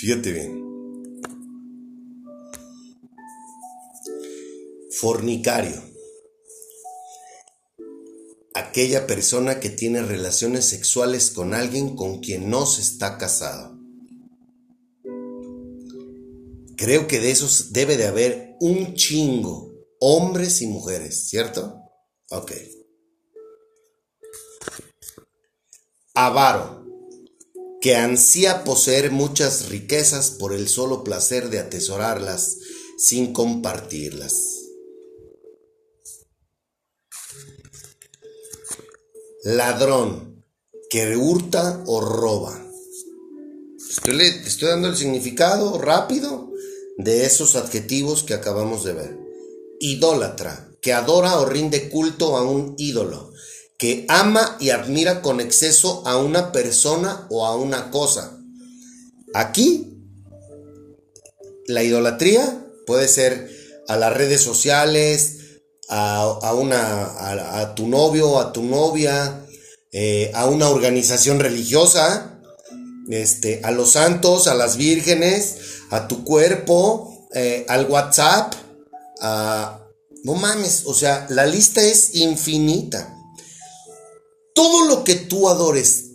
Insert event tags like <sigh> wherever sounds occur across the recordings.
Fíjate bien. Fornicario. Aquella persona que tiene relaciones sexuales con alguien con quien no se está casado. Creo que de esos debe de haber un chingo, hombres y mujeres, ¿cierto? Ok. Avaro, que ansía poseer muchas riquezas por el solo placer de atesorarlas sin compartirlas. Ladrón, que hurta o roba. Estoy, estoy dando el significado rápido de esos adjetivos que acabamos de ver. Idólatra, que adora o rinde culto a un ídolo, que ama y admira con exceso a una persona o a una cosa. Aquí, la idolatría puede ser a las redes sociales, a, una, a, tu novio, a tu novia, eh, a una organización religiosa, este, a los santos, a las vírgenes, a tu cuerpo, eh, al WhatsApp, a... No mames, o sea, la lista es infinita. Todo lo que tú adores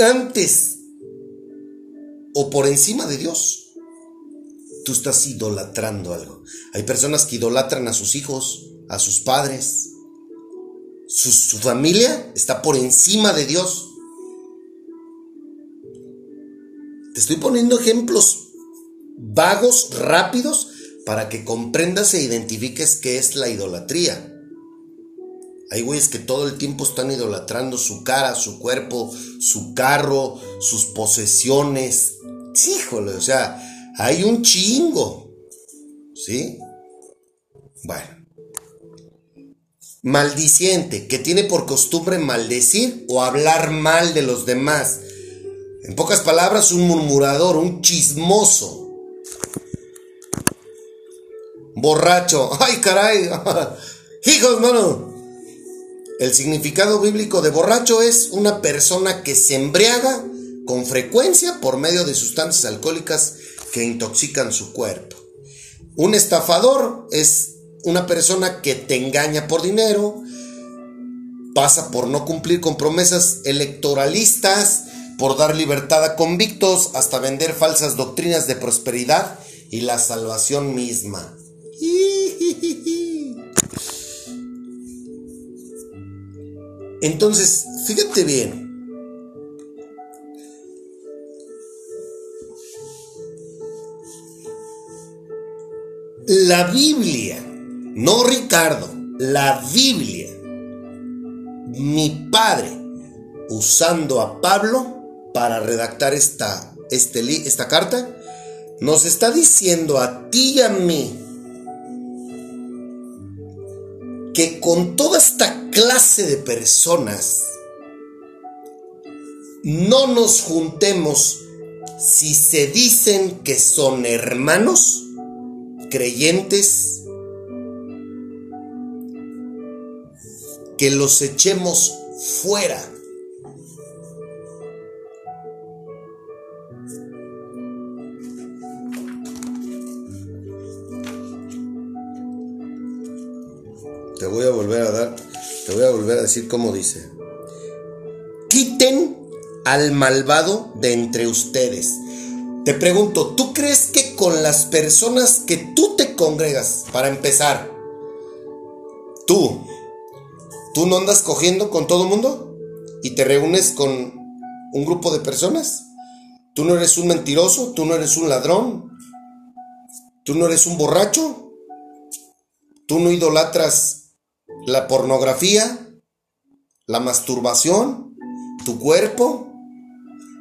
antes o por encima de Dios, tú estás idolatrando algo. Hay personas que idolatran a sus hijos, a sus padres. Su, familia está por encima de Dios. Te estoy poniendo ejemplos vagos, rápidos, para que comprendas e identifiques qué es la idolatría. Hay güeyes que todo el tiempo están idolatrando su cara, su cuerpo, su carro, sus posesiones. Híjole, o sea, hay un chingo. ¿Sí? Bueno. Maldiciente, que tiene por costumbre maldecir o hablar mal de los demás. En pocas palabras, un murmurador, un chismoso. Borracho. ¡Ay, caray! <laughs> ¡Hijos, mano! El significado bíblico de borracho es una persona que se embriaga con frecuencia por medio de sustancias alcohólicas que intoxican su cuerpo. Un estafador es una persona que te engaña por dinero, pasa por no cumplir con promesas electoralistas, por dar libertad a convictos hasta vender falsas doctrinas de prosperidad y la salvación misma. <laughs> <laughs> Entonces, fíjate bien. La Biblia, no Ricardo, la Biblia, mi padre, usando a Pablo, para redactar esta, este, esta carta, nos está diciendo a ti y a mí que con toda esta clase de personas no nos juntemos si se dicen que son hermanos, creyentes, que los echemos fuera decir cómo dice. Quiten al malvado de entre ustedes. Te pregunto, ¿tú crees que con las personas que tú te congregas, para empezar, tú, tú no andas cogiendo con todo mundo y te reúnes con un grupo de personas? ¿Tú no eres un mentiroso? ¿Tú no eres un ladrón? ¿Tú no eres un borracho? ¿Tú no idolatras la pornografía, la masturbación, tu cuerpo,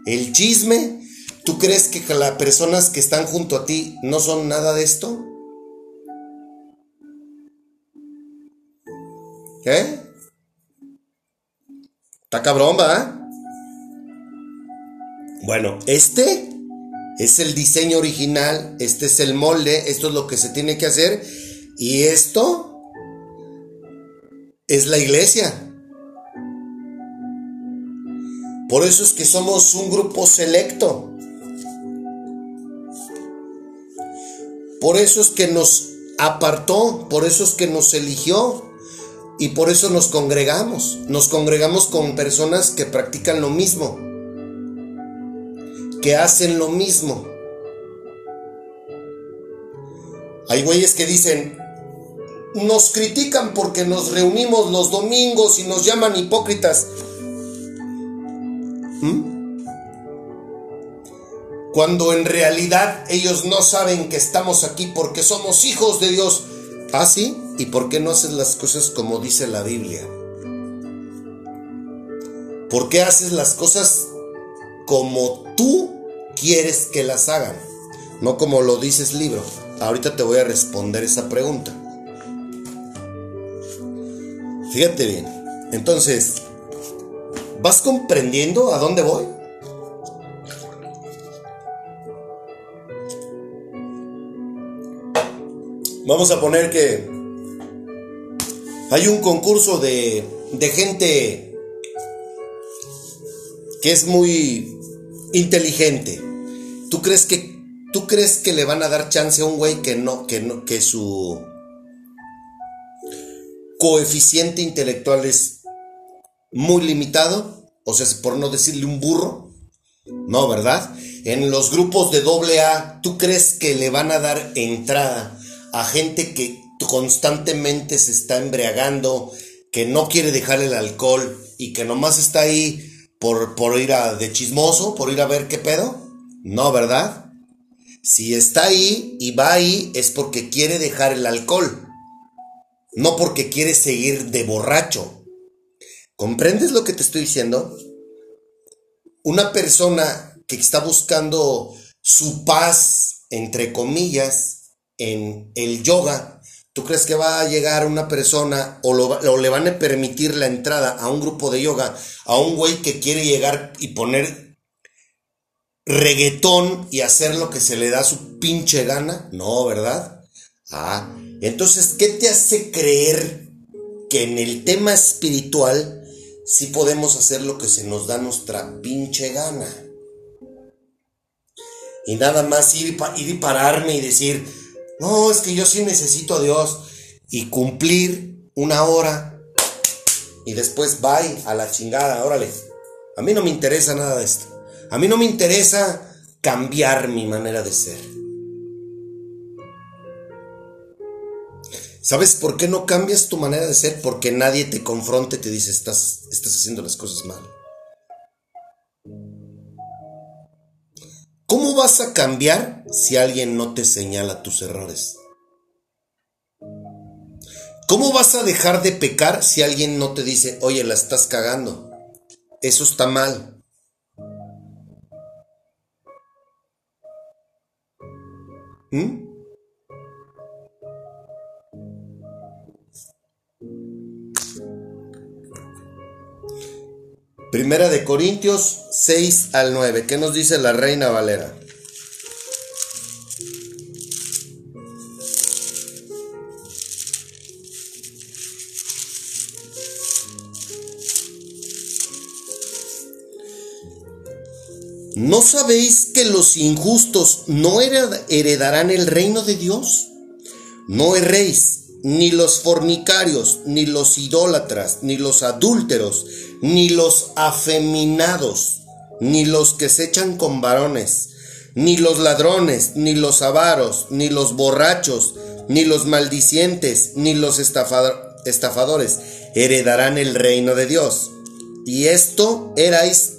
el chisme. ¿Tú crees que las personas que están junto a ti no son nada de esto? ¿Qué? Está cabrón, ¿va? Bueno, este es el diseño original, este es el molde, esto es lo que se tiene que hacer y esto es la iglesia. Por eso es que somos un grupo selecto. Por eso es que nos apartó, por eso es que nos eligió y por eso nos congregamos. Nos congregamos con personas que practican lo mismo, que hacen lo mismo. Hay güeyes que dicen, nos critican porque nos reunimos los domingos y nos llaman hipócritas. ¿Mm? Cuando en realidad ellos no saben que estamos aquí porque somos hijos de Dios. ¿Ah, sí? ¿Y por qué no haces las cosas como dice la Biblia? ¿Por qué haces las cosas como tú quieres que las hagan? No como lo dices libro. Ahorita te voy a responder esa pregunta. Fíjate bien. Entonces, ¿vas comprendiendo a dónde voy? Vamos a poner que hay un concurso de, de gente que es muy inteligente. ¿Tú crees que ¿Tú crees que le van a dar chance a un güey que no, que no, que su coeficiente intelectual es muy limitado? O sea, por no decirle un burro. No, ¿verdad? En los grupos de doble A, ¿tú crees que le van a dar entrada a gente que constantemente se está embriagando, que no quiere dejar el alcohol y que nomás está ahí por, por ir a de chismoso, por ir a ver qué pedo? No, ¿verdad? Si está ahí y va ahí es porque quiere dejar el alcohol, no porque quiere seguir de borracho. ¿Comprendes lo que te estoy diciendo? Una persona que está buscando su paz, entre comillas, en el yoga, ¿tú crees que va a llegar una persona o, o le van a permitir la entrada a un grupo de yoga a un güey que quiere llegar y poner reggaetón y hacer lo que se le da su pinche gana? No, ¿verdad? Ah, entonces, ¿qué te hace creer que en el tema espiritual sí podemos hacer lo que se nos da nuestra pinche gana? Y nada más ir, ir y pararme y decir, no, es que yo sí necesito a Dios y cumplir una hora y después bye a la chingada, órale. A mí no me interesa nada de esto. A mí no me interesa cambiar mi manera de ser. ¿Sabes por qué no cambias tu manera de ser? Porque nadie te confronte y te dice estás, estás haciendo las cosas mal. ¿Cómo vas a cambiar si alguien no te señala tus errores? ¿Cómo vas a dejar de pecar si alguien no te dice, oye, la estás cagando? Eso está mal. ¿Mm? Primera de Corintios 6 al 9. ¿Qué nos dice la Reina Valera? ¿No sabéis que los injustos no heredarán el reino de Dios? No erréis, ni los fornicarios, ni los idólatras, ni los adúlteros, ni los afeminados, ni los que se echan con varones, ni los ladrones, ni los avaros, ni los borrachos, ni los maldicientes, ni los estafadores heredarán el reino de Dios. Y esto erais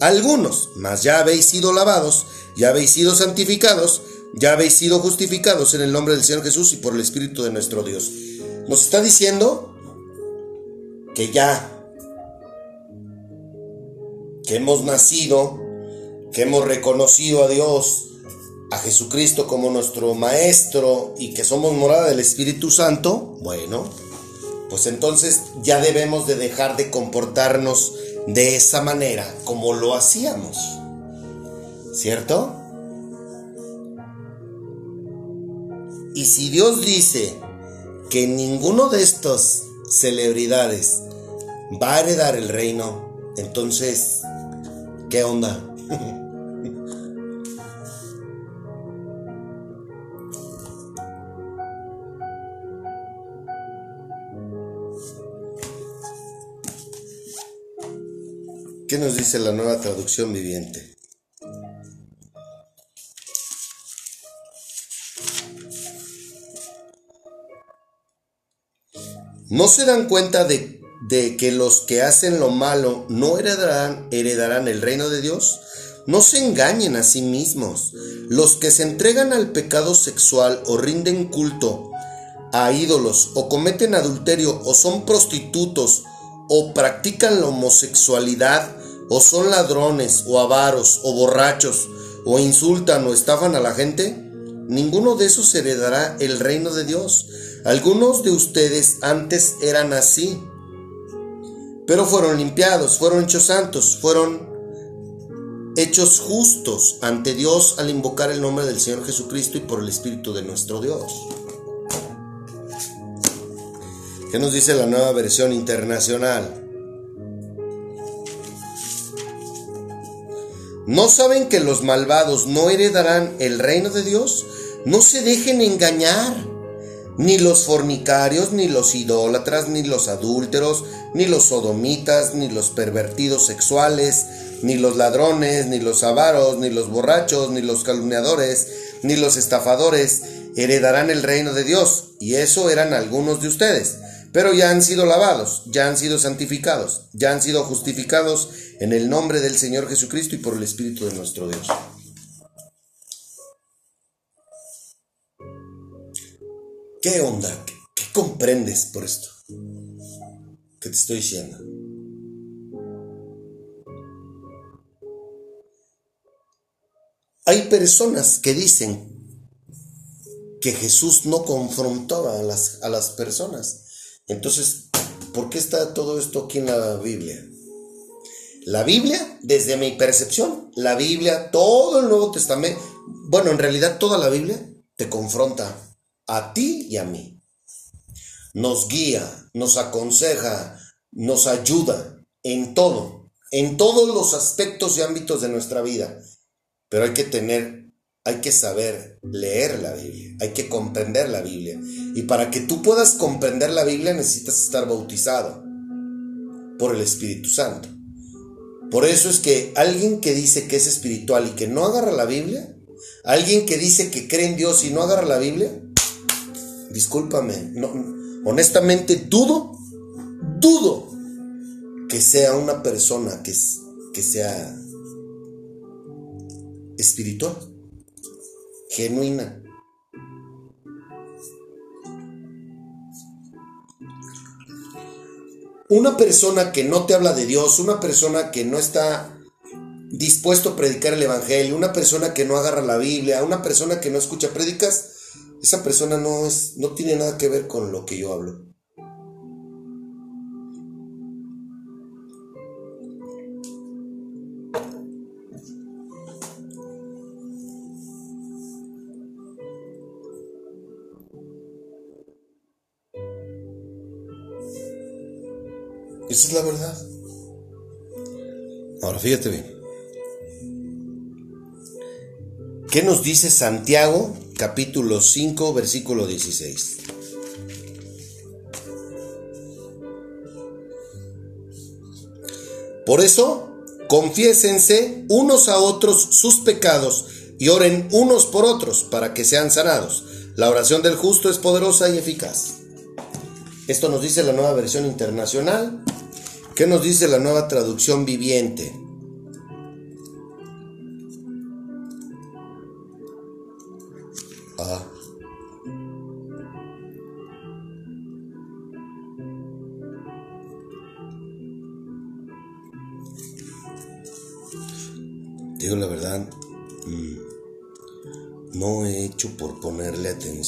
algunos, mas ya habéis sido lavados, ya habéis sido santificados, ya habéis sido justificados en el nombre del Señor Jesús y por el Espíritu de nuestro Dios. Nos está diciendo que ya, que hemos nacido, que hemos reconocido a Dios, a Jesucristo como nuestro Maestro y que somos morada del Espíritu Santo, bueno, pues entonces ya debemos de dejar de comportarnos de esa manera como lo hacíamos. ¿Cierto? Y si Dios dice que ninguno de estas celebridades va a heredar el reino, entonces ¿Qué onda? ¿Qué nos dice la nueva traducción viviente? ¿No se dan cuenta de, que los que hacen lo malo no heredarán, heredarán el reino de Dios? No se engañen a sí mismos. Los que se entregan al pecado sexual o rinden culto a ídolos o cometen adulterio o son prostitutos o practican la homosexualidad, o son ladrones, o avaros, o borrachos, o insultan o estafan a la gente, ninguno de esos heredará el reino de Dios. Algunos de ustedes antes eran así, pero fueron limpiados, fueron hechos santos, fueron hechos justos ante Dios al invocar el nombre del Señor Jesucristo y por el Espíritu de nuestro Dios. ¿Qué nos dice la nueva versión internacional? ¿No saben que los malvados no heredarán el reino de Dios? No se dejen engañar. Ni los fornicarios, ni los idólatras, ni los adúlteros, ni los sodomitas, ni los pervertidos sexuales, ni los ladrones, ni los avaros, ni los borrachos, ni los calumniadores, ni los estafadores heredarán el reino de Dios. Y eso eran algunos de ustedes pero ya han sido lavados, ya han sido santificados, ya han sido justificados en el nombre del Señor Jesucristo y por el Espíritu de nuestro Dios. ¿Qué onda? ¿Qué, comprendes por esto? ¿Qué te estoy diciendo? Hay personas que dicen que Jesús no confrontaba a las, a las personas entonces, ¿por qué está todo esto aquí en la Biblia? La Biblia, desde mi percepción, la Biblia, todo el Nuevo Testamento, bueno, en realidad toda la Biblia te confronta a ti y a mí. Nos guía, nos aconseja, nos ayuda en todo, en todos los aspectos y ámbitos de nuestra vida. Pero hay que tener hay que saber leer la Biblia, hay que comprender la Biblia. Y para que tú puedas comprender la Biblia necesitas estar bautizado por el Espíritu Santo. Por eso es que alguien que dice que es espiritual y que no agarra la Biblia, alguien que dice que cree en Dios y no agarra la Biblia, discúlpame, honestamente dudo, dudo que sea una persona que, que sea espiritual genuina. Una persona que no te habla de Dios, una persona que no está dispuesto a predicar el Evangelio, una persona que no agarra la Biblia, una persona que no escucha prédicas, esa persona no, es, no tiene nada que ver con lo que yo hablo. Esa es la verdad. Ahora fíjate bien. ¿Qué nos dice Santiago capítulo 5 versículo 16? Por eso, confiésense unos a otros sus pecados y oren unos por otros para que sean sanados. La oración del justo es poderosa y eficaz. Esto nos dice la nueva versión internacional. ¿Qué nos dice la nueva traducción viviente?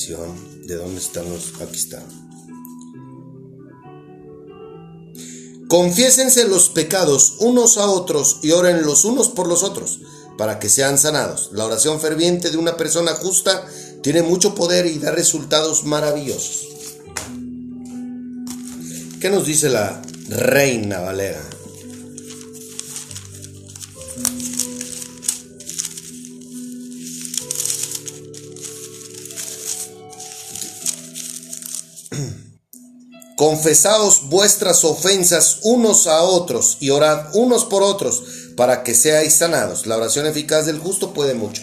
De dónde están los... Están. Confiésense los pecados unos a otros y oren los unos por los otros para que sean sanados. La oración ferviente de una persona justa tiene mucho poder y da resultados maravillosos. ¿Qué nos dice la reina Valera? Confesaos vuestras ofensas unos a otros y orad unos por otros para que seáis sanados. La oración eficaz del justo puede mucho.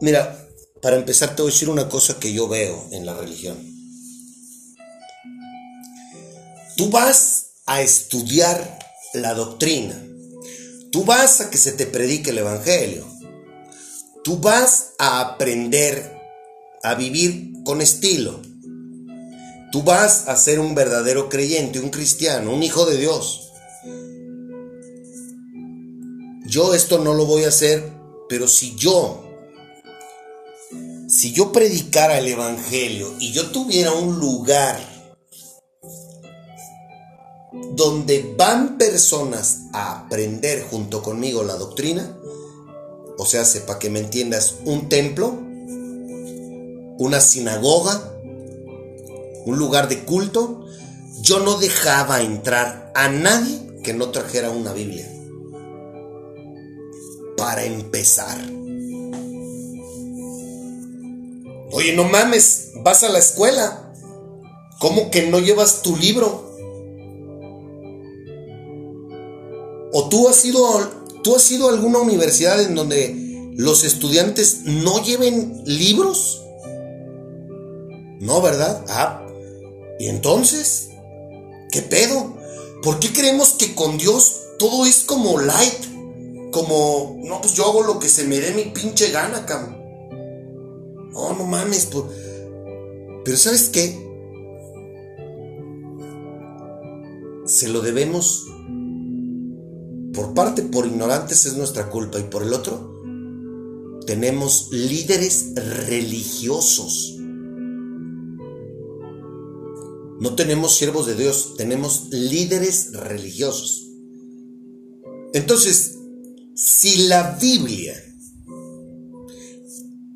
Mira, para empezar te voy a decir una cosa que yo veo en la religión. Tú vas a estudiar la doctrina. Tú vas a que se te predique el Evangelio. Tú vas a aprender a vivir con estilo. Tú vas a ser un verdadero creyente, un cristiano, un hijo de Dios. Yo esto no lo voy a hacer, pero si yo, si yo predicara el Evangelio y yo tuviera un lugar donde van personas a aprender junto conmigo la doctrina, o sea, para que me entiendas, un templo, una sinagoga, un lugar de culto, yo no dejaba entrar a nadie que no trajera una Biblia. Para empezar. Oye, no mames, vas a la escuela. ¿Cómo que no llevas tu libro? ¿O tú has ido, tú has ido a alguna universidad en donde los estudiantes no lleven libros? No, ¿verdad? Ah, ¿y entonces? ¿Qué pedo? ¿Por qué creemos que con Dios todo es como light? Como, no, pues yo hago lo que se me dé mi pinche gana, cabrón. No, no mames, pues. Pero ¿sabes qué? Se lo debemos por parte, por ignorantes es nuestra culpa y por el otro, tenemos líderes religiosos. No tenemos siervos de Dios, tenemos líderes religiosos. Entonces, si la Biblia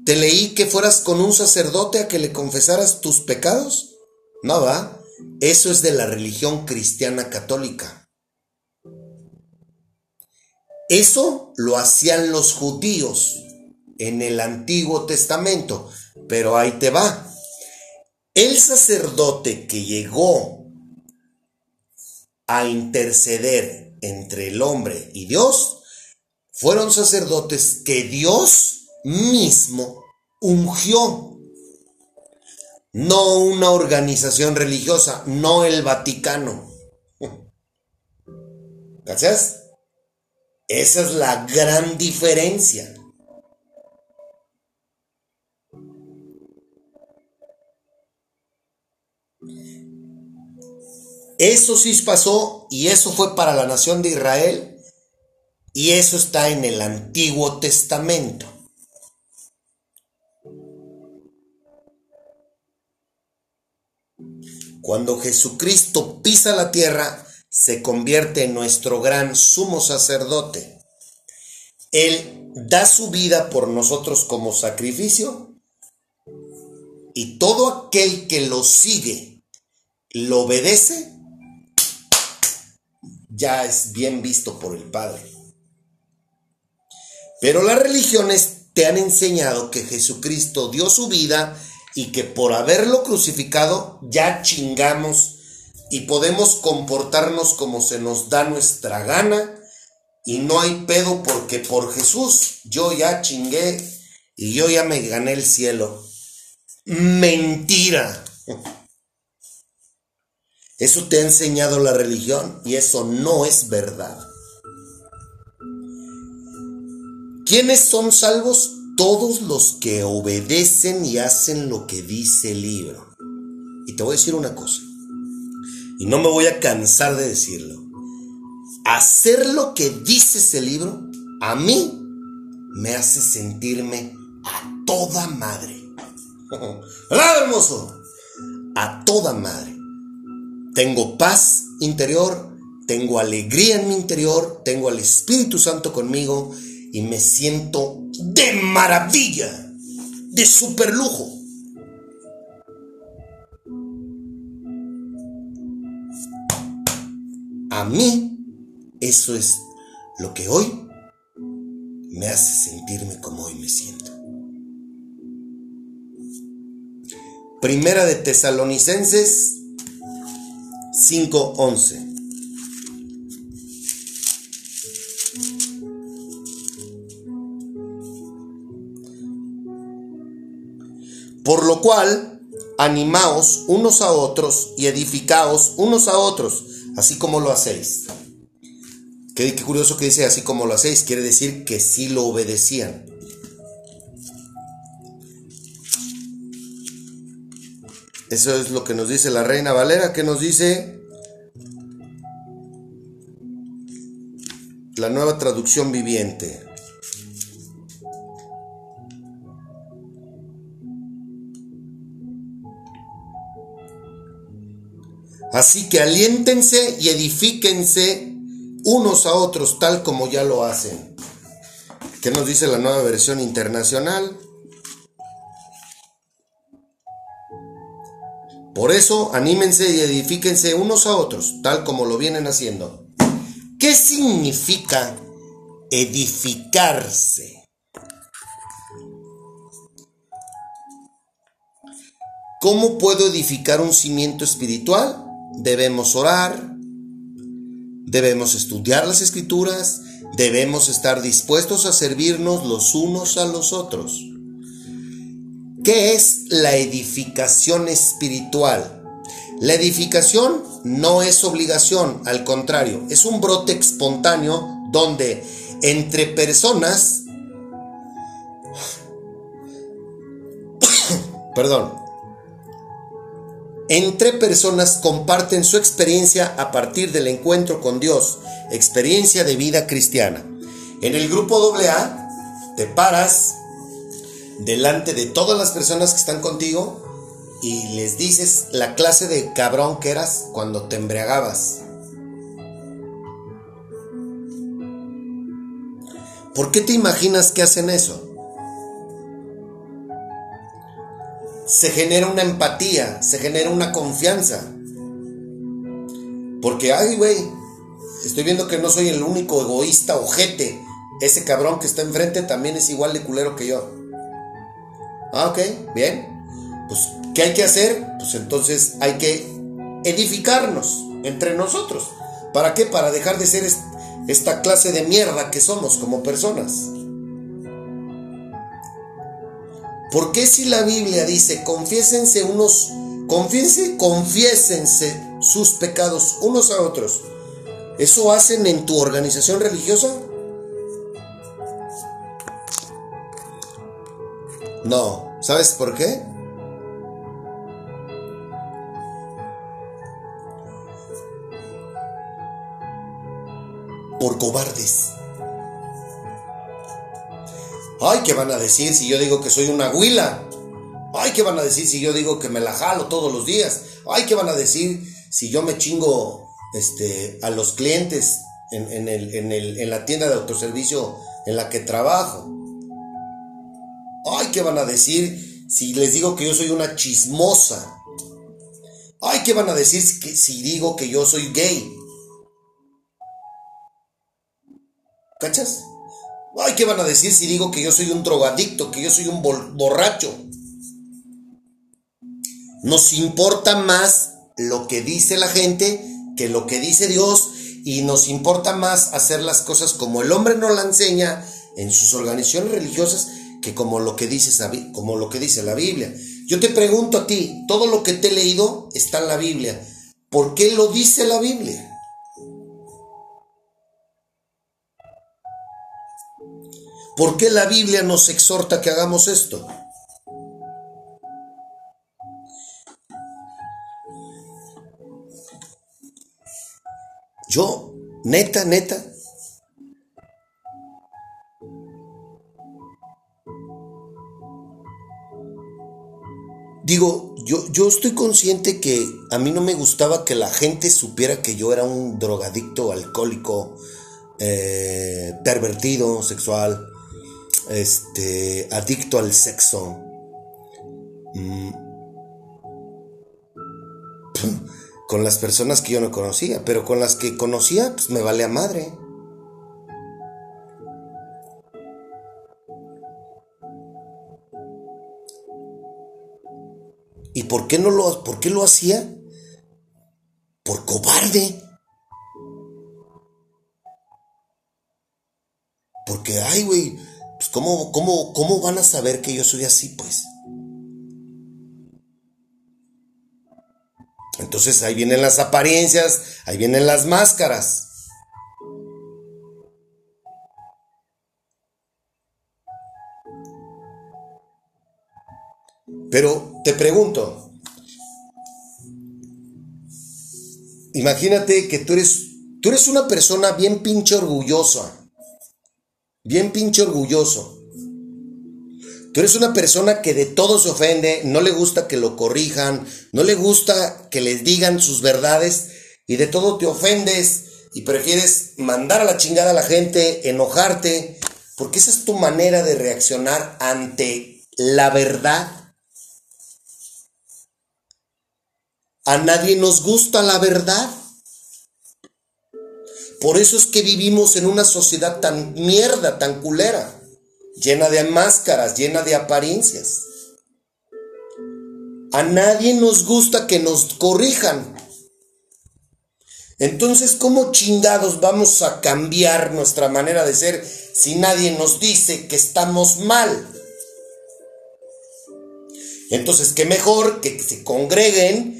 te leí que fueras con un sacerdote a que le confesaras tus pecados, no va, eso es de la religión cristiana católica. Eso lo hacían los judíos en el Antiguo Testamento, pero ahí te va. El sacerdote que llegó a interceder entre el hombre y Dios fueron sacerdotes que Dios mismo ungió. No una organización religiosa, no el Vaticano. <laughs> ¿Gracias? Esa es la gran diferencia. Eso sí pasó y eso fue para la nación de Israel y eso está en el Antiguo Testamento. Cuando Jesucristo pisa la tierra, se convierte en nuestro gran sumo sacerdote. Él da su vida por nosotros como sacrificio y todo aquel que lo sigue, lo obedece, ya es bien visto por el Padre. Pero las religiones te han enseñado que Jesucristo dio su vida y que por haberlo crucificado ya chingamos y podemos comportarnos como se nos da nuestra gana y no hay pedo porque por Jesús yo ya chingué y yo ya me gané el cielo. Mentira. Eso te ha enseñado la religión y eso no es verdad. ¿Quiénes son salvos? Todos los que obedecen y hacen lo que dice el libro. Y te voy a decir una cosa y no me voy a cansar de decirlo, hacer lo que dice ese libro, a mí me hace sentirme a toda madre. <laughs> ¿Verdad, hermoso? A toda madre. Tengo paz interior, tengo alegría en mi interior, tengo al Espíritu Santo conmigo y me siento de maravilla, de super lujo. A mí, eso es lo que hoy me hace sentirme como hoy me siento. Primera de Tesalonicenses, 5:11. Por lo cual, animaos unos a otros y edificaos unos a otros, así como lo hacéis. Qué, curioso que dice así como lo hacéis, quiere decir que sí lo obedecían. Eso es lo que nos dice la reina Valera, que nos dice la nueva traducción viviente. Así que aliéntense y edifíquense unos a otros tal como ya lo hacen. ¿Qué nos dice la nueva versión internacional? Por eso, anímense y edifíquense unos a otros, tal como lo vienen haciendo. ¿Qué significa edificarse? ¿Cómo puedo edificar un cimiento espiritual? Debemos orar, debemos estudiar las escrituras, debemos estar dispuestos a servirnos los unos a los otros. ¿Qué es la edificación espiritual? La edificación no es obligación, al contrario, es un brote espontáneo donde entre personas, <coughs> perdón, entre personas comparten su experiencia a partir del encuentro con Dios, experiencia de vida cristiana. En el grupo AA te paras delante de todas las personas que están contigo y les dices la clase de cabrón que eras cuando te embriagabas. ¿Por qué te imaginas que hacen eso? Se genera una empatía, se genera una confianza. Porque, ay, güey, estoy viendo que no soy el único egoísta ojete. Ese cabrón que está enfrente también es igual de culero que yo. Ah, ok, bien. Pues, ¿qué hay que hacer? Pues entonces hay que edificarnos entre nosotros. ¿Para qué? Para dejar de ser esta clase de mierda que somos como personas. ¿Por qué si la Biblia dice, confiésense unos, confiésense, confiésense sus pecados unos a otros? ¿Eso hacen en tu organización religiosa? No. ¿Sabes por qué? Por cobardes. Ay, ¿qué van a decir si yo digo que soy una huila? Ay, ¿qué van a decir si yo digo que me la jalo todos los días? Ay, ¿qué van a decir si yo me chingo este, a los clientes en, en la tienda de autoservicio en la que trabajo? Ay, ¿qué van a decir si les digo que yo soy una chismosa? Ay, ¿qué van a decir si digo que yo soy gay? ¿Cachas? Ay, ¿qué van a decir si digo que yo soy un drogadicto, que yo soy un borracho? Nos importa más lo que dice la gente que lo que dice Dios y nos importa más hacer las cosas como el hombre nos la enseña en sus organizaciones religiosas que como lo que dice, como lo que dice la Biblia. Yo te pregunto a ti, todo lo que te he leído está en la Biblia. ¿Por qué lo dice la Biblia? ¿Por qué la Biblia nos exhorta que hagamos esto? Yo, neta, neta, digo, yo, yo estoy consciente que a mí no me gustaba que la gente supiera que yo era un drogadicto, alcohólico, eh, pervertido, sexual este, adicto al sexo. Mm. <laughs> con las personas que yo no conocía, pero con las que conocía, pues me vale a madre. Por qué no lo, por qué lo hacía? por cobarde. Porque, ay, güey, pues ¿cómo, cómo, ¿cómo van a saber que yo soy así, pues? Entonces ahí vienen las apariencias, ahí vienen las máscaras. Pero te pregunto, imagínate que tú eres, tú eres una persona bien pinche orgullosa, bien pinche orgulloso. Tú eres una persona que de todo se ofende, no le gusta que lo corrijan, no le gusta que les digan sus verdades y de todo te ofendes y prefieres mandar a la chingada a la gente, enojarte, porque esa es tu manera de reaccionar ante la verdad. A nadie nos gusta la verdad. Por eso es que vivimos en una sociedad tan mierda, tan culera llena de máscaras, llena de apariencias. A nadie nos gusta que nos corrijan. Entonces, ¿cómo chingados vamos a cambiar nuestra manera de ser si nadie nos dice que estamos mal? Entonces, qué mejor que se congreguen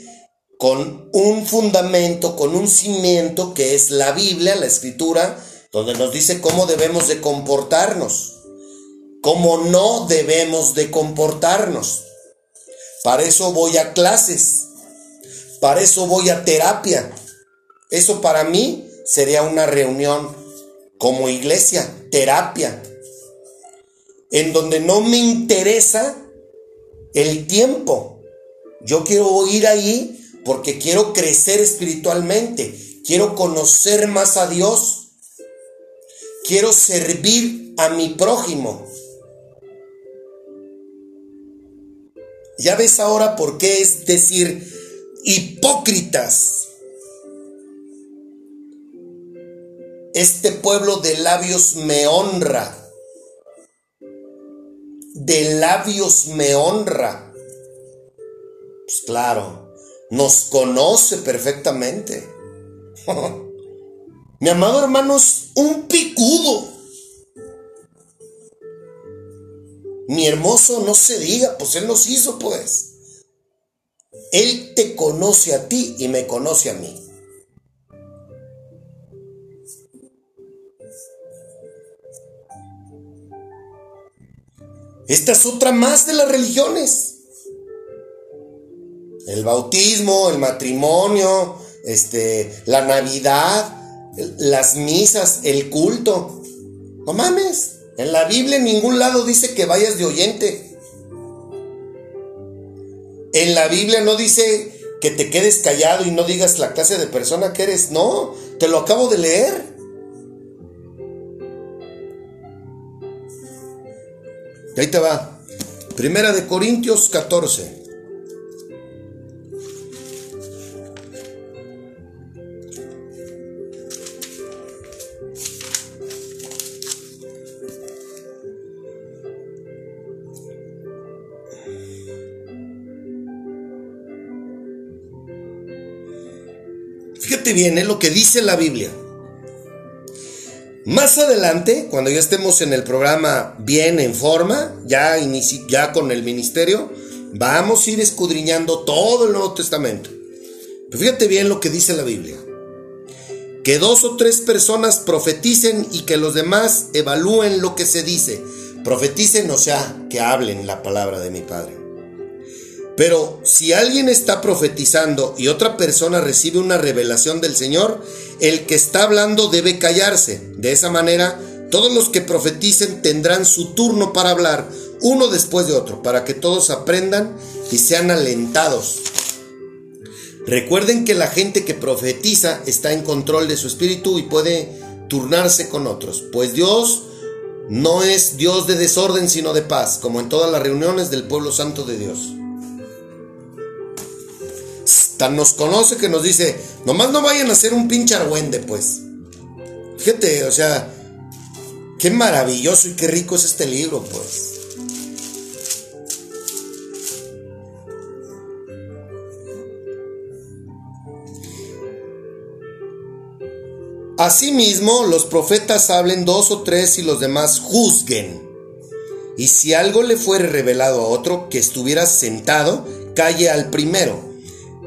con un fundamento, con un cimiento que es la Biblia, la escritura, donde nos dice cómo debemos de comportarnos cómo no debemos de comportarnos. Para eso voy a clases, para eso voy a terapia. Eso para mí sería una reunión como iglesia, terapia, en donde no me interesa el tiempo. Yo quiero ir ahí porque quiero crecer espiritualmente, quiero conocer más a Dios, quiero servir a mi prójimo. Ya ves ahora por qué es decir hipócritas. Este pueblo de labios me honra. De labios me honra. Pues claro, nos conoce perfectamente. <laughs> Mi amado hermano es un picudo. Mi hermoso no se diga, pues Él nos hizo, pues. Él te conoce a ti y me conoce a mí. Esta es otra más de las religiones. El bautismo, el matrimonio, este, la Navidad, las misas, el culto. No mames. En la Biblia en ningún lado dice que vayas de oyente. En la Biblia no dice que te quedes callado y no digas la clase de persona que eres. No, te lo acabo de leer. ahí te va. Primera de Corintios 14. Viene lo que dice la Biblia. Más adelante, cuando ya estemos en el programa bien en forma, ya, ya con el ministerio, vamos a ir escudriñando todo el Nuevo Testamento. Pero fíjate bien lo que dice la Biblia. Que dos o tres personas profeticen y que los demás evalúen lo que se dice. Profeticen, o sea, que hablen la palabra de mi Padre. Pero si alguien está profetizando y otra persona recibe una revelación del Señor, el que está hablando debe callarse. De esa manera, todos los que profeticen tendrán su turno para hablar, uno después de otro, para que todos aprendan y sean alentados. Recuerden que la gente que profetiza está en control de su espíritu y puede turnarse con otros, pues Dios no es Dios de desorden, sino de paz, como en todas las reuniones del pueblo santo de Dios. Tan nos conoce que nos dice, nomás no vayan a hacer un pinche argüende, pues. Fíjate, o sea, qué maravilloso y qué rico es este libro, pues. Asimismo, los profetas hablen dos o tres y los demás juzguen. Y si algo le fuere revelado a otro que estuviera sentado, calle al primero,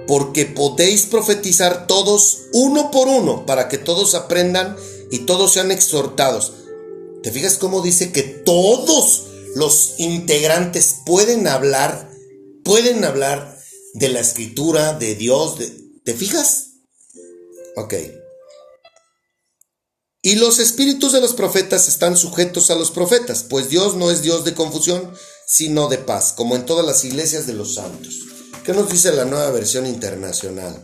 porque podéis profetizar todos uno por uno, para que todos aprendan y todos sean exhortados. ¿Te fijas cómo dice que todos los integrantes pueden hablar, pueden hablar de la escritura, de Dios? ¿Te fijas? Ok. Y los espíritus de los profetas están sujetos a los profetas, pues Dios no es Dios de confusión, sino de paz, como en todas las iglesias de los santos. ¿Qué nos dice la nueva versión internacional?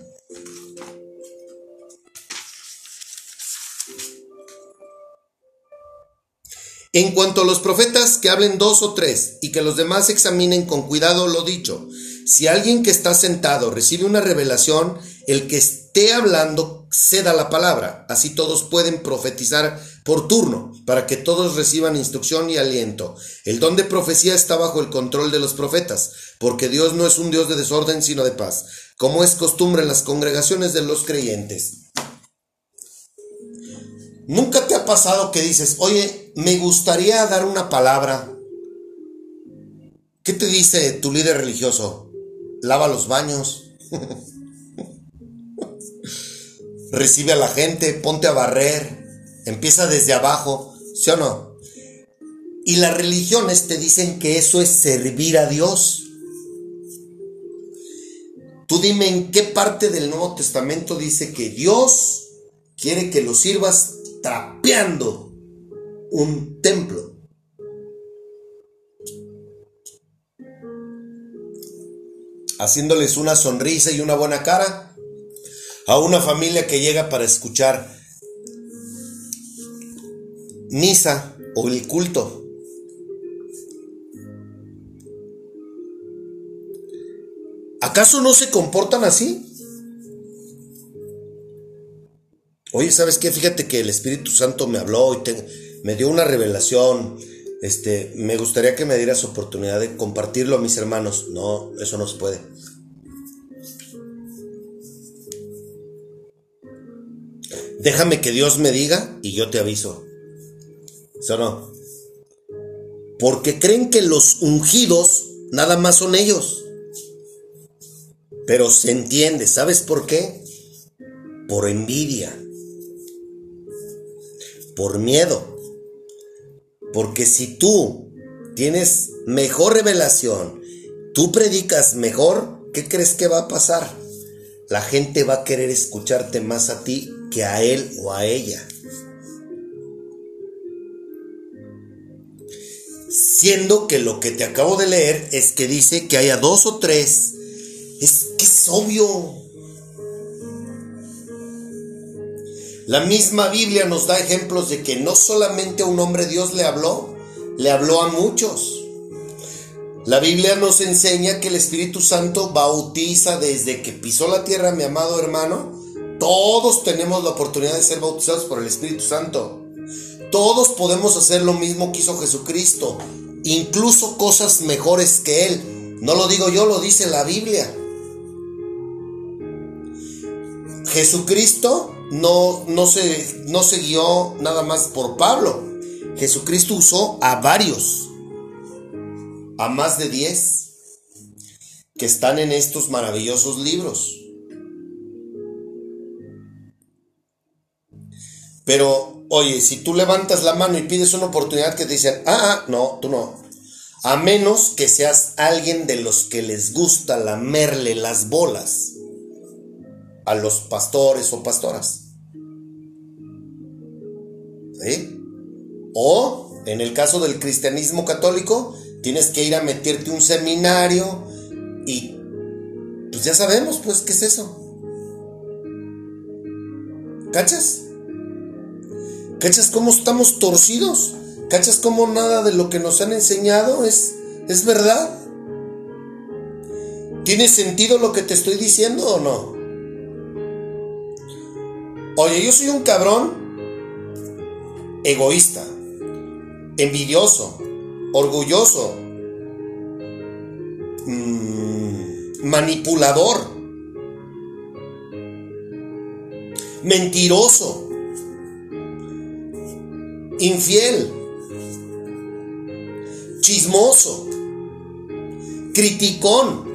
En cuanto a los profetas, que hablen dos o tres y que los demás examinen con cuidado lo dicho. Si alguien que está sentado recibe una revelación, el que esté hablando ceda la palabra. Así todos pueden profetizar por turno, para que todos reciban instrucción y aliento. El don de profecía está bajo el control de los profetas, porque Dios no es un Dios de desorden, sino de paz, como es costumbre en las congregaciones de los creyentes. ¿Nunca te ha pasado que dices, oye, me gustaría dar una palabra? ¿Qué te dice tu líder religioso? Lava los baños. <laughs> Recibe a la gente, ponte a barrer. Empieza desde abajo, ¿sí o no? Y las religiones te dicen que eso es servir a Dios. Tú dime en qué parte del Nuevo Testamento dice que Dios quiere que lo sirvas trapeando un templo. Haciéndoles una sonrisa y una buena cara a una familia que llega para escuchar misa o el culto. ¿Acaso no se comportan así? Oye, ¿sabes qué? Fíjate que el Espíritu Santo me habló y me dio una revelación. Este, me gustaría que me dieras oportunidad de compartirlo a mis hermanos. No, eso no se puede. Déjame que Dios me diga y yo te aviso. ¿Sí no? Porque creen que los ungidos nada más son ellos. Pero se entiende, ¿sabes por qué? Por envidia por miedo. Porque si tú tienes mejor revelación, tú predicas mejor, ¿qué crees que va a pasar? La gente va a querer escucharte más a ti que a él o a ella. Siendo que lo que te acabo de leer es que dice que haya dos o tres. Es que es obvio. La misma Biblia nos da ejemplos de que no solamente a un hombre Dios le habló, le habló a muchos. La Biblia nos enseña que el Espíritu Santo bautiza desde que pisó la tierra, mi amado hermano. Todos tenemos la oportunidad de ser bautizados por el Espíritu Santo. Todos podemos hacer lo mismo que hizo Jesucristo, incluso cosas mejores que Él. No lo digo yo, lo dice la Biblia. Jesucristo no, no, se, no se guió nada más por Pablo. Jesucristo usó a varios, a más de diez, que están en estos maravillosos libros. Pero, oye, si tú levantas la mano y pides una oportunidad que te dicen, ah, ah, no, tú no. A menos que seas alguien de los que les gusta lamerle las bolas a los pastores o pastoras. ¿Sí? O, en el caso del cristianismo católico, tienes que ir a meterte un seminario y pues ya sabemos, pues, ¿qué es eso? ¿Cachas? ¿Cachas cómo estamos torcidos? ¿Cachas cómo nada de lo que nos han enseñado es, es verdad? ¿Tiene sentido lo que te estoy diciendo o no? Oye, yo soy un cabrón egoísta, envidioso, orgulloso, mm, manipulador, mentiroso. infiel, chismoso, criticón.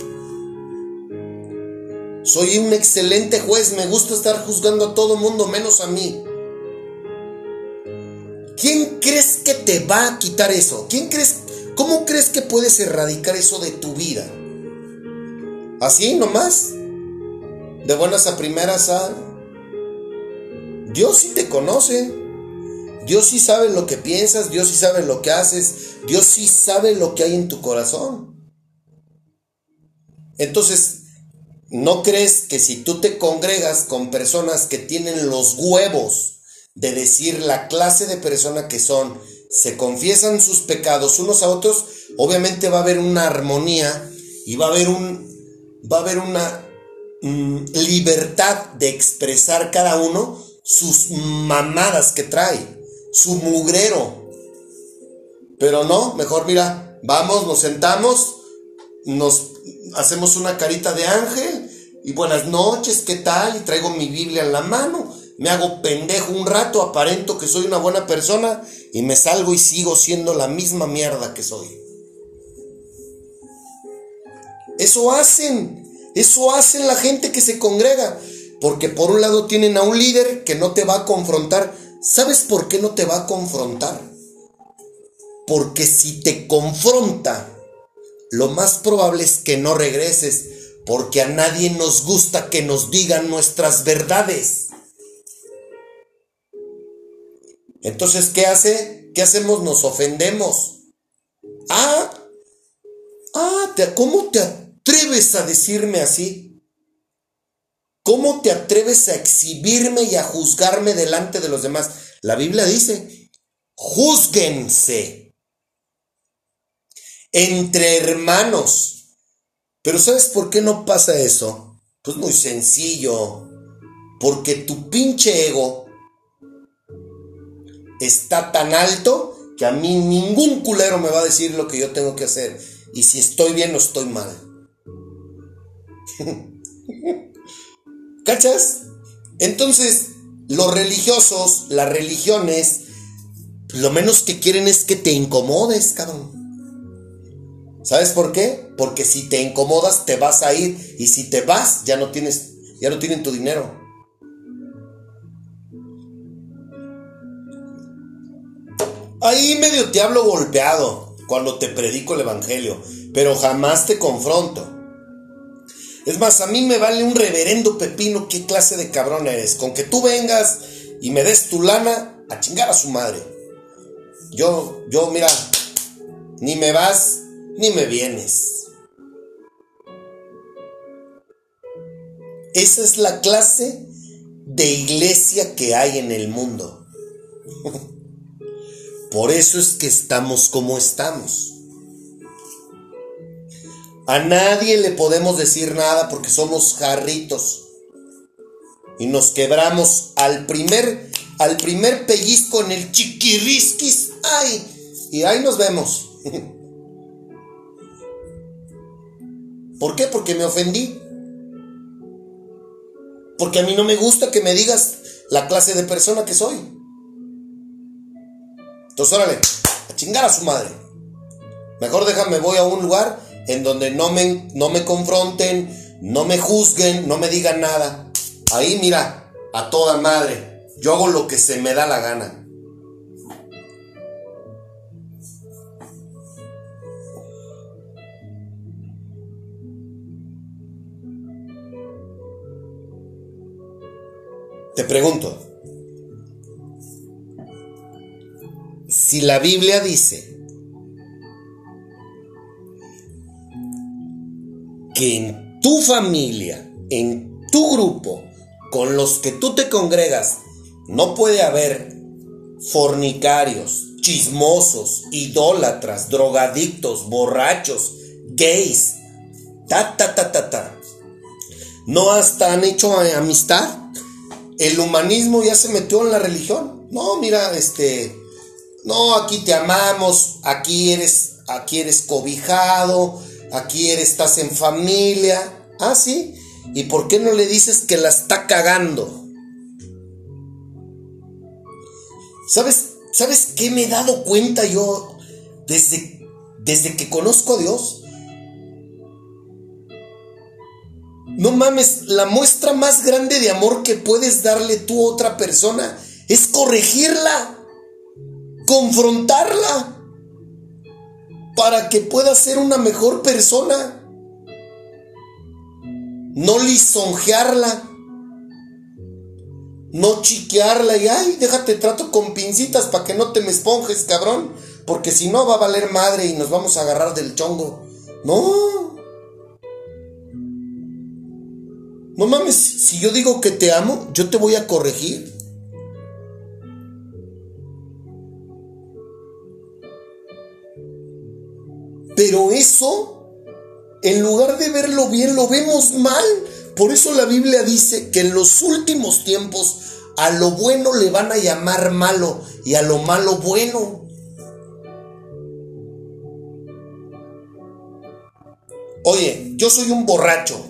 Soy un excelente juez, me gusta estar juzgando a todo mundo menos a mí. ¿Quién crees que te va a quitar eso? ¿Quién crees, cómo crees que puedes erradicar eso de tu vida? ¿Así nomás? ¿De buenas a primeras a... Dios sí te conoce. Dios sí sabe lo que piensas, Dios sí sabe lo que haces, Dios sí sabe lo que hay en tu corazón. Entonces, ¿no crees que si tú te congregas con personas que tienen los huevos de decir la clase de persona que son, se confiesan sus pecados unos a otros, obviamente va a haber una armonía y va a haber un va a haber una mm, libertad de expresar cada uno sus mamadas que trae, su mugrero. Pero no, mejor mira, vamos, nos sentamos, nos hacemos una carita de ángel y buenas noches, ¿qué tal? Y traigo mi Biblia en la mano me hago pendejo un rato, aparento que soy una buena persona y me salgo y sigo siendo la misma mierda que soy. Eso hacen, eso hacen la gente que se congrega, porque por un lado tienen a un líder que no te va a confrontar. ¿Sabes por qué no te va a confrontar? Porque si te confronta, lo más probable es que no regreses, porque a nadie nos gusta que nos digan nuestras verdades. Entonces, ¿qué hace? ¿Qué hacemos? Nos ofendemos. Ah, ah, ¿cómo te atreves a decirme así? ¿Cómo te atreves a exhibirme y a juzgarme delante de los demás? La Biblia dice, juzguense entre hermanos. Pero ¿sabes por qué no pasa eso? Pues muy sencillo. Porque tu pinche ego está tan alto que a mí ningún culero me va a decir lo que yo tengo que hacer. Y si estoy bien o estoy mal. <laughs> ¿Cachas? Entonces, los religiosos, las religiones, lo menos que quieren es que te incomodes, cabrón. ¿Sabes por qué? Porque si te incomodas te vas a ir y si te vas ya no tienes ya no tienen tu dinero. Ahí medio te hablo golpeado cuando te predico el Evangelio, pero jamás te confronto. Es más, a mí me vale un reverendo pepino qué clase de cabrón eres. Con que tú vengas y me des tu lana a chingar a su madre. Yo, yo, mira, ni me vas ni me vienes. Esa es la clase de iglesia que hay en el mundo. <laughs> Por eso es que estamos como estamos. A nadie le podemos decir nada porque somos jarritos. Y nos quebramos al primer, al primer pellizco en el chiquirrisquis. ¡Ay! Y ahí nos vemos. <laughs> ¿Por qué? Porque me ofendí. Porque a mí no me gusta que me digas la clase de persona que soy. Entonces, órale, a chingar a su madre. Mejor déjame, voy a un lugar en donde no me, no me confronten, no me juzguen, no me digan nada. Ahí, mira, a toda madre. Yo hago lo que se me da la gana. Te pregunto, si la Biblia dice que en tu familia, en tu grupo, con los que tú te congregas, no puede haber fornicarios, chismosos, idólatras, drogadictos, borrachos, gays, ta, ta, ta, ta, ta. ¿No hasta han hecho amistad? El humanismo ya se metió en la religión. No, mira, este, no, aquí te amamos, aquí eres, aquí eres cobijado, aquí estás en familia. Ah, sí. ¿Y por qué no le dices que la está cagando? ¿Sabes? ¿Sabes qué me he dado cuenta yo desde, desde que conozco a Dios? No mames, la muestra más grande de amor que puedes darle tú a otra persona es corregirla, confrontarla, para que pueda ser una mejor persona. No lisonjearla, no chiquearla y ay, déjate trato con pincitas para que no te me esponjes, cabrón, porque si no va a valer madre y nos vamos a agarrar del chongo. No. No mames, si yo digo que te amo, yo te voy a corregir. Pero eso, en lugar de verlo bien, lo vemos mal. Por eso la Biblia dice que en los últimos tiempos a lo bueno le van a llamar malo y a lo malo bueno. Oye, yo soy un borracho,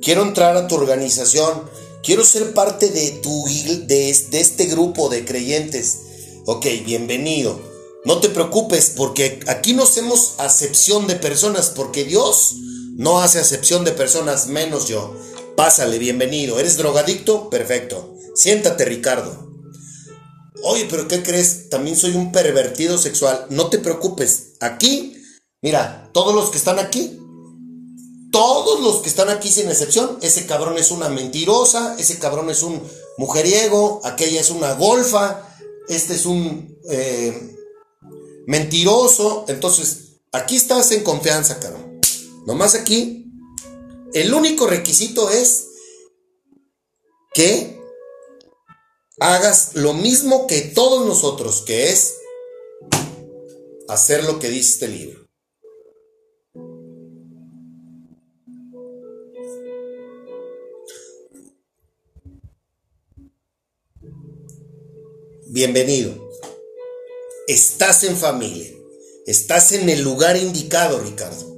quiero entrar a tu organización, quiero ser parte de, tu, de, de este grupo de creyentes. Ok, bienvenido. No te preocupes porque aquí no hacemos acepción de personas porque Dios no hace acepción de personas menos yo. Pásale, bienvenido. ¿Eres drogadicto? Perfecto. Siéntate, Ricardo. Oye, pero ¿qué crees? También soy un pervertido sexual. No te preocupes. Aquí, mira, todos los que están aquí, todos los que están aquí sin excepción, ese cabrón es una mentirosa, ese cabrón es un mujeriego, aquella es una golfa, este es un... Eh, mentiroso. Entonces, aquí estás en confianza, cabrón. Nomás aquí, el único requisito es que hagas lo mismo que todos nosotros, que es hacer lo que dice este libro. Bienvenido. Estás en familia. Estás en el lugar indicado, Ricardo.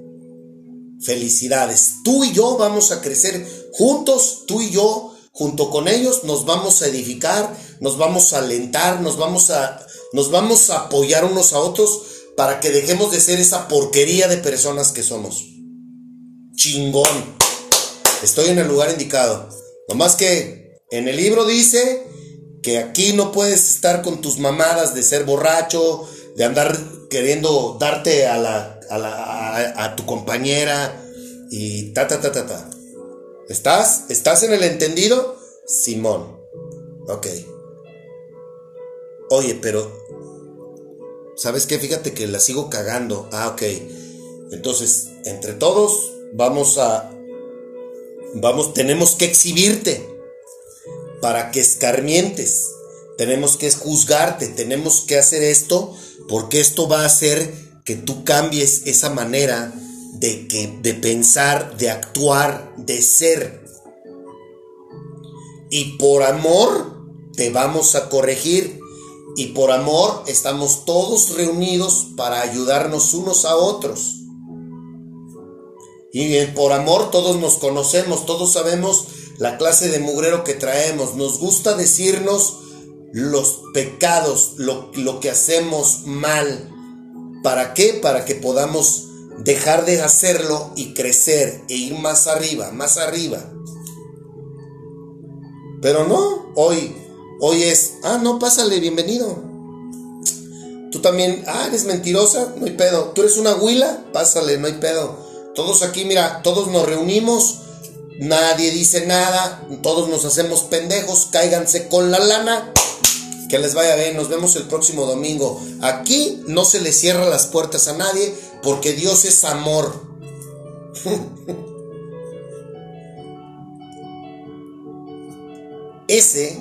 Felicidades. Tú y yo vamos a crecer juntos, tú y yo, junto con ellos, nos vamos a edificar, nos vamos a alentar, nos vamos a, nos vamos a apoyar unos a otros para que dejemos de ser esa porquería de personas que somos. Chingón. Estoy en el lugar indicado. Nomás que en el libro dice que aquí no puedes estar con tus mamadas de ser borracho, de andar queriendo darte a, la, a, tu compañera y ta, ta, ta, ta, ta. ¿Estás? ¿Estás en el entendido? Simón. Ok. Oye, pero... ¿Sabes qué? Fíjate que la sigo cagando. Ah, ok. Entonces, entre todos, vamos a... Vamos, tenemos que exhibirte para que escarmientes. Tenemos que juzgarte, tenemos que hacer esto porque esto va a hacer que tú cambies esa manera de, que, de pensar, de actuar, de ser. Y por amor te vamos a corregir. Y por amor estamos todos reunidos para ayudarnos unos a otros. Y por amor todos nos conocemos, todos sabemos la clase de mugrero que traemos. Nos gusta decirnos los pecados, lo, lo que hacemos mal. ¿Para qué? Para que podamos dejar de hacerlo y crecer e ir más arriba, más arriba. Pero no, hoy, hoy es, ah, no, pásale, bienvenido. Tú también, ah, eres mentirosa, no hay pedo. Tú eres una huila, pásale, no hay pedo. Todos aquí, mira, todos nos reunimos Nadie dice nada, todos nos hacemos pendejos, cáiganse con la lana. Que les vaya bien, nos vemos el próximo domingo. Aquí no se le cierra las puertas a nadie porque Dios es amor. <laughs> Ese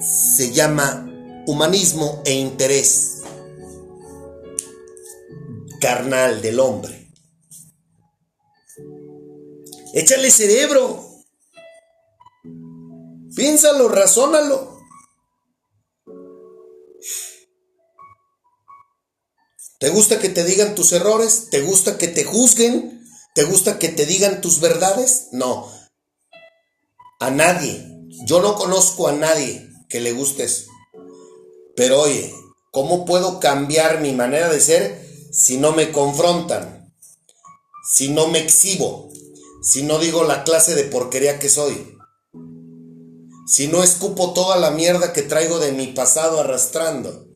se llama humanismo e interés carnal del hombre. Échale cerebro. Piénsalo, razónalo. ¿Te gusta que te digan tus errores? ¿Te gusta que te juzguen? ¿Te gusta que te digan tus verdades? No. A nadie. Yo no conozco a nadie que le guste eso. Pero oye, ¿cómo puedo cambiar mi manera de ser si no me confrontan? Si no me exhibo, si no digo la clase de porquería que soy si no escupo toda la mierda que traigo de mi pasado arrastrando?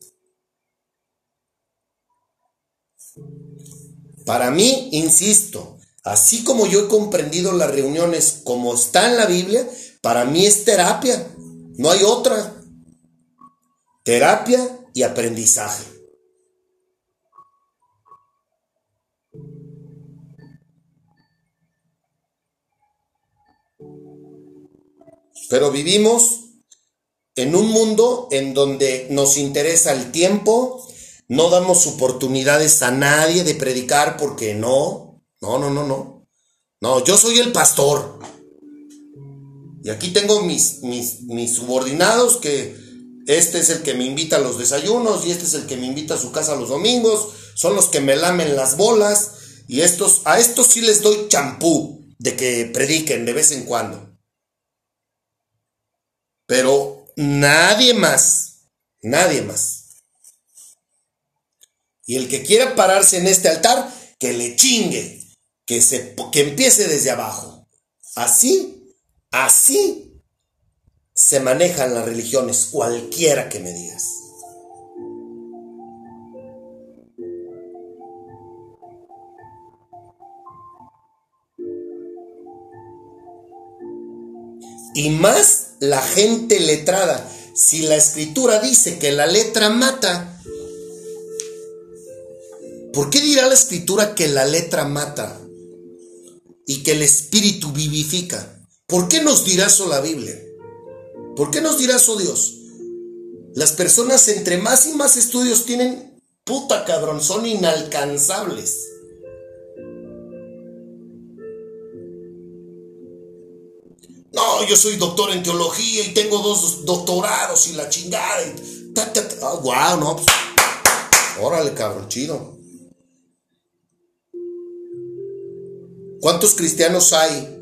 Para mí, insisto, así como yo he comprendido las reuniones como está en la Biblia, para mí es terapia, no hay otra. Terapia y aprendizaje. Pero vivimos en un mundo en donde nos interesa el tiempo, no damos oportunidades a nadie de predicar porque no, no, no, no, no. No, yo soy el pastor. Y aquí tengo mis, mis, subordinados que este es el que me invita a los desayunos y este es el que me invita a su casa los domingos, son los que me lamen las bolas y estos, a estos sí les doy champú de que prediquen de vez en cuando. Pero nadie más, nadie más. Y el que quiera pararse en este altar, que le chingue, que, se, que empiece desde abajo. Así, así se manejan las religiones, cualquiera que me digas. Y más la gente letrada. Si la escritura dice que la letra mata, ¿por qué dirá la escritura que la letra mata y que el espíritu vivifica? ¿Por qué nos dirá eso la Biblia? ¿Por qué nos dirá eso Dios? Las personas entre más y más estudios tienen, puta cabrón, son inalcanzables. Yo soy doctor en teología y tengo dos doctorados y la chingada. Y wow, no. Pues, órale, cabrón, chido. ¿Cuántos cristianos hay?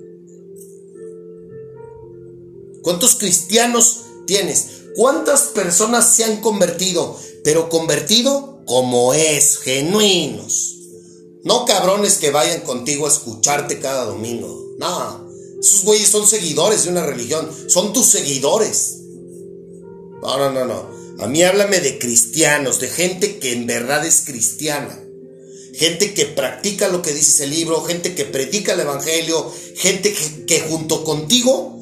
¿Cuántos cristianos tienes? ¿Cuántas personas se han convertido? Pero convertido como es, genuinos. No cabrones que vayan contigo a escucharte cada domingo. No. Esos güeyes son seguidores de una religión, son tus seguidores. No, no, no, no. A mí háblame de cristianos, de gente que en verdad es cristiana. Gente que practica lo que dice ese libro, gente que predica el Evangelio, gente que, que junto contigo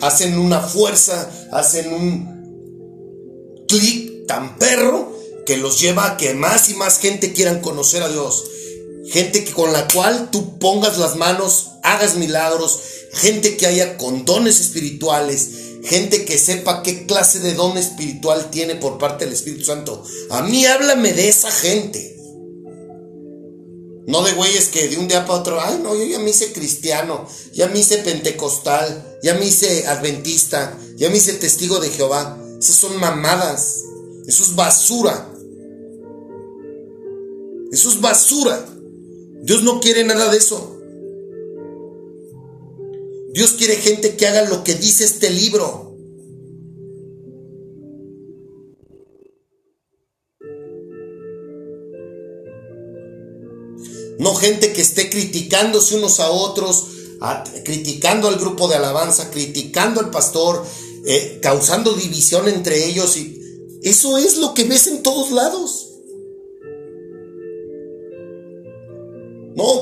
hacen una fuerza, hacen un clic tan perro que los lleva a que más y más gente quieran conocer a Dios gente que con la cual tú pongas las manos, hagas milagros, gente que haya con dones espirituales, gente que sepa qué clase de don espiritual tiene por parte del Espíritu Santo. A mí háblame de esa gente. No de güeyes que de un día para otro, ay no, yo ya me hice cristiano, ya me hice pentecostal, ya me hice adventista, ya me hice testigo de Jehová. Esas son mamadas. Eso es basura. Eso es basura. Dios no quiere nada de eso. Dios quiere gente que haga lo que dice este libro. No gente que esté criticándose unos a otros, criticando al grupo de alabanza, criticando al pastor, eh, causando división entre ellos. Y eso es lo que ves en todos lados.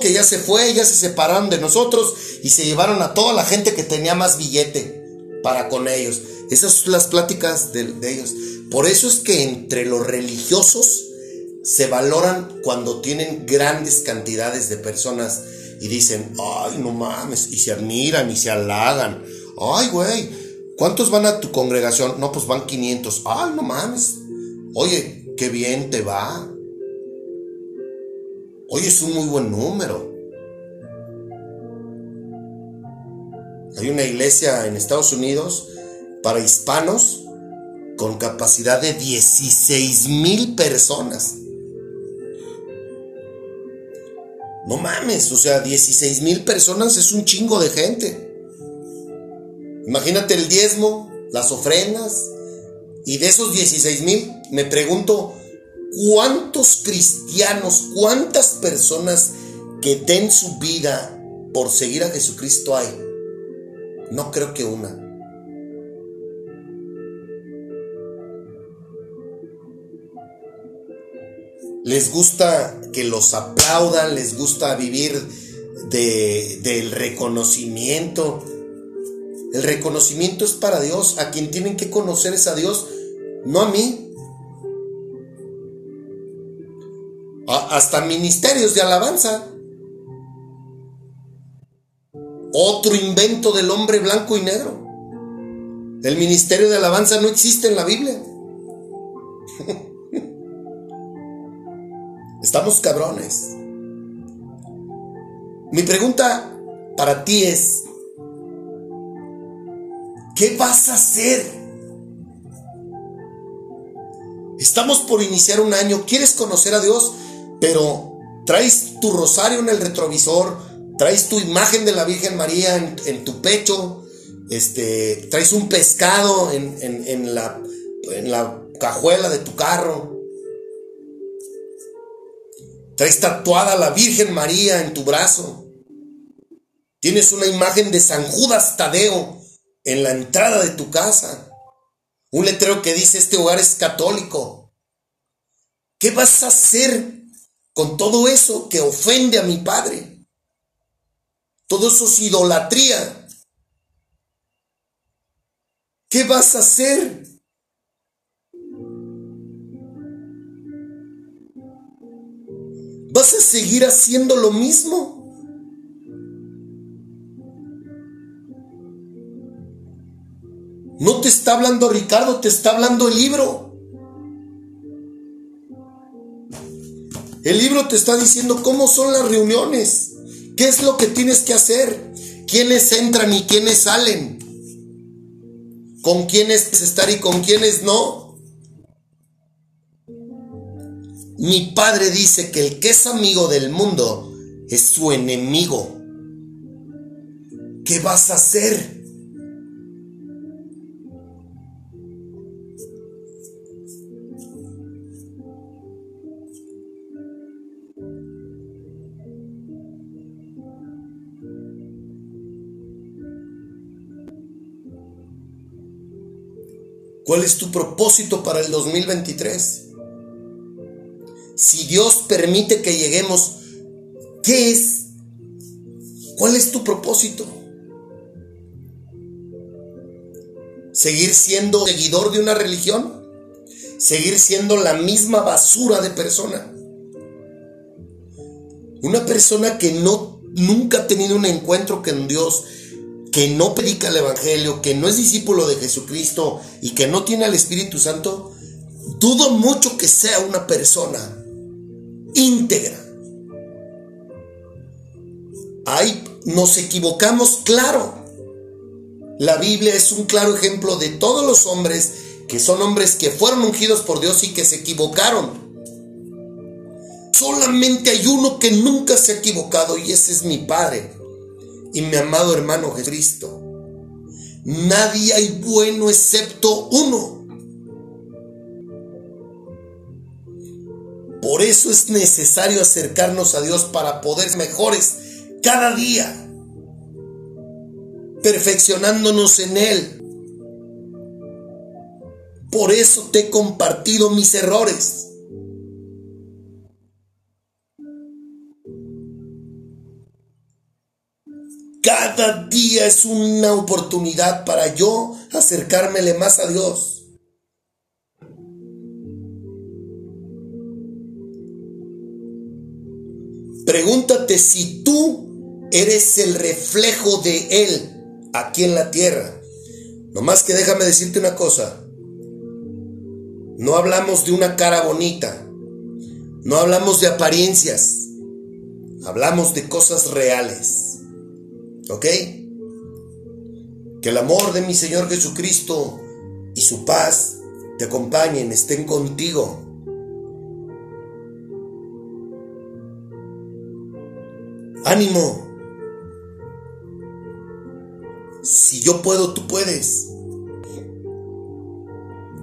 Que ya se fue, ya se separaron de nosotros y se llevaron a toda la gente que tenía más billete para con ellos. Esas son las pláticas de, ellos. Por eso es que entre los religiosos se valoran cuando tienen grandes cantidades de personas y dicen, ay, no mames, y se admiran y se halagan. Ay, güey, ¿cuántos van a tu congregación? No, pues van 500. Ay, no mames. Oye, qué bien te va. Hoy es un muy buen número. Hay una iglesia en Estados Unidos para hispanos con capacidad de 16 mil personas. No mames, o sea, 16 mil personas es un chingo de gente. Imagínate el diezmo, las ofrendas, Y de esos 16 mil, me pregunto, ¿cuántos cristianos, cuántas personas que den su vida por seguir a Jesucristo hay? No creo que una. Les gusta que los aplaudan, les gusta vivir del reconocimiento. El reconocimiento es para Dios. A quien tienen que conocer es a Dios, no a mí. Hasta ministerios de alabanza. Otro invento del hombre blanco y negro. El ministerio de alabanza no existe en la Biblia. <laughs> Estamos cabrones. Mi pregunta para ti es, ¿qué vas a hacer? Estamos por iniciar un año, quieres conocer a Dios, pero traes tu rosario en el retrovisor, traes tu imagen de la Virgen María en, tu pecho, este, traes un pescado en, la, en la cajuela de tu carro, traes tatuada la Virgen María en tu brazo, tienes una imagen de San Judas Tadeo en la entrada de tu casa, un letrero que dice este hogar es católico. ¿Qué vas a hacer con todo eso que ofende a mi Padre? Todo eso es idolatría. ¿Qué vas a hacer? ¿Vas a seguir haciendo lo mismo? No te está hablando Ricardo, te está hablando el libro. El libro te está diciendo cómo son las reuniones. ¿Qué es lo que tienes que hacer? ¿Quiénes entran y quiénes salen? ¿Con quiénes estar y con quiénes no? Mi padre dice que el que es amigo del mundo es su enemigo. ¿Qué vas a hacer? ¿Cuál es tu propósito para el 2023? Si Dios permite que lleguemos, ¿qué es? ¿Cuál es tu propósito? ¿Seguir siendo seguidor de una religión? ¿Seguir siendo la misma basura de persona? Una persona que no nunca ha tenido un encuentro con Dios, que no predica el Evangelio, que no es discípulo de Jesucristo y que no tiene al Espíritu Santo, dudo mucho que sea una persona íntegra. Ahí nos equivocamos, claro. La Biblia es un claro ejemplo de todos los hombres que son hombres que fueron ungidos por Dios y que se equivocaron. Solamente hay uno que nunca se ha equivocado y ese es mi Padre y mi amado hermano Jesucristo. Nadie hay bueno excepto uno. Por eso es necesario acercarnos a Dios para poder ser mejores cada día, perfeccionándonos en Él. Por eso te he compartido mis errores Cada día es una oportunidad para yo acercármele más a Dios. Pregúntate si tú eres el reflejo de Él aquí en la tierra. Nomás que déjame decirte una cosa. No hablamos de una cara bonita. No hablamos de apariencias. Hablamos de cosas reales. ¿Ok? Que el amor de mi Señor Jesucristo y su paz te acompañen, estén contigo. Ánimo. Si yo puedo, tú puedes.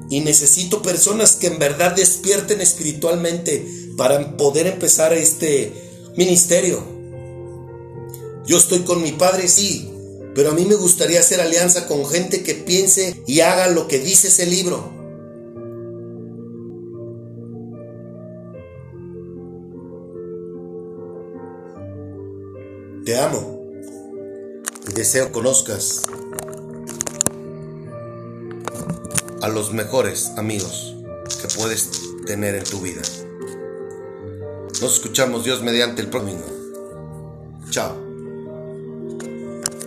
Y necesito personas que en verdad despierten espiritualmente para poder empezar este ministerio. Yo estoy con mi padre, sí, pero a mí me gustaría hacer alianza con gente que piense y haga lo que dice ese libro. Te amo y deseo conozcas a los mejores amigos que puedes tener en tu vida. Nos escuchamos Dios mediante el próximo. Chao.